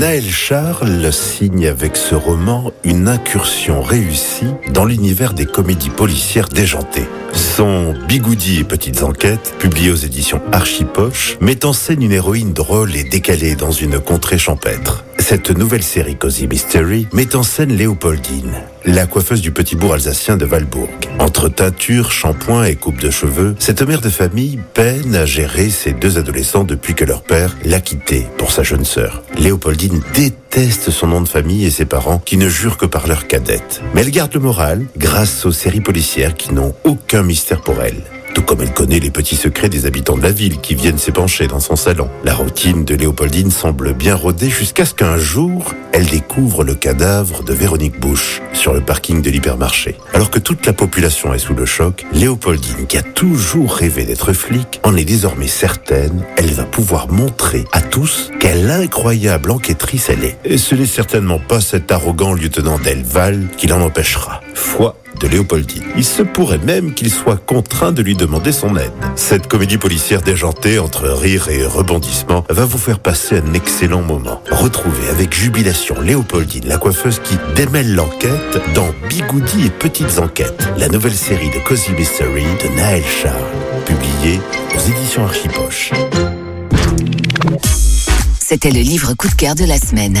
Naël Charles signe avec ce roman une incursion réussie dans l'univers des comédies policières déjantées. Son Bigoudi et Petites Enquêtes, publié aux éditions Archipoche, met en scène une héroïne drôle et décalée dans une contrée champêtre. Cette nouvelle série Cozy Mystery met en scène Léopoldine, la coiffeuse du petit bourg alsacien de Valbourg. Entre teinture, shampoing et coupe de cheveux, cette mère de famille peine à gérer ses deux adolescents depuis que leur père l'a quitté pour sa jeune sœur. Léopoldine déteste son nom de famille et ses parents qui ne jurent que par leur cadette. Mais elle garde le moral grâce aux séries policières qui n'ont aucun mystère pour elle. Tout comme elle connaît les petits secrets des habitants de la ville qui viennent s'épancher dans son salon. La routine de Léopoldine semble bien rodée jusqu'à ce qu'un jour, elle découvre le cadavre de Véronique Bush sur le parking de l'hypermarché. Alors que toute la population est sous le choc, Léopoldine, qui a toujours rêvé d'être flic, en est désormais certaine, elle va pouvoir montrer à tous quelle incroyable enquêtrice elle est. Et ce n'est certainement pas cet arrogant lieutenant Delval qui l'en empêchera. Foi de Léopoldine. Il se pourrait même qu'il soit contraint de lui demander son aide. Cette comédie policière déjantée entre rire et rebondissement va vous faire passer un excellent moment. Retrouvez avec jubilation Léopoldine, la coiffeuse qui démêle l'enquête dans Bigoudi et Petites Enquêtes, la nouvelle série de Cozy Mystery de Naël Charles, publiée aux éditions Archipoche. C'était le livre coup de cœur de la semaine.